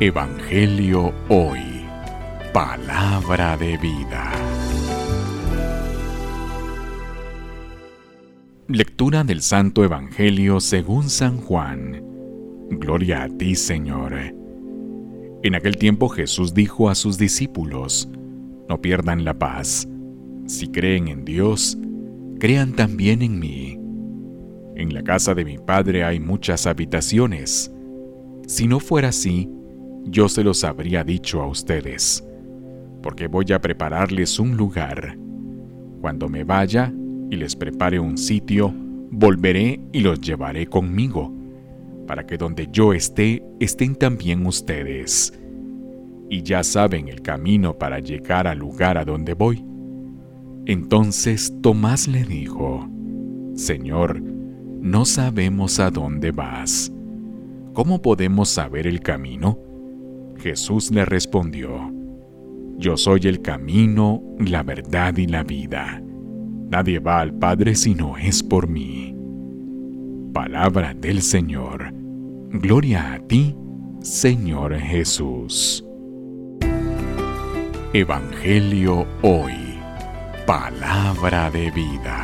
Evangelio Hoy. Palabra de vida. Lectura del Santo Evangelio según San Juan. Gloria a ti, Señor. En aquel tiempo Jesús dijo a sus discípulos, No pierdan la paz. Si creen en Dios, crean también en mí. En la casa de mi Padre hay muchas habitaciones. Si no fuera así, yo se los habría dicho a ustedes, porque voy a prepararles un lugar. Cuando me vaya y les prepare un sitio, volveré y los llevaré conmigo, para que donde yo esté, estén también ustedes. Y ya saben el camino para llegar al lugar a donde voy. Entonces Tomás le dijo, Señor, no sabemos a dónde vas. ¿Cómo podemos saber el camino? Jesús le respondió, Yo soy el camino, la verdad y la vida. Nadie va al Padre si no es por mí. Palabra del Señor. Gloria a ti, Señor Jesús. Evangelio hoy. Palabra de vida.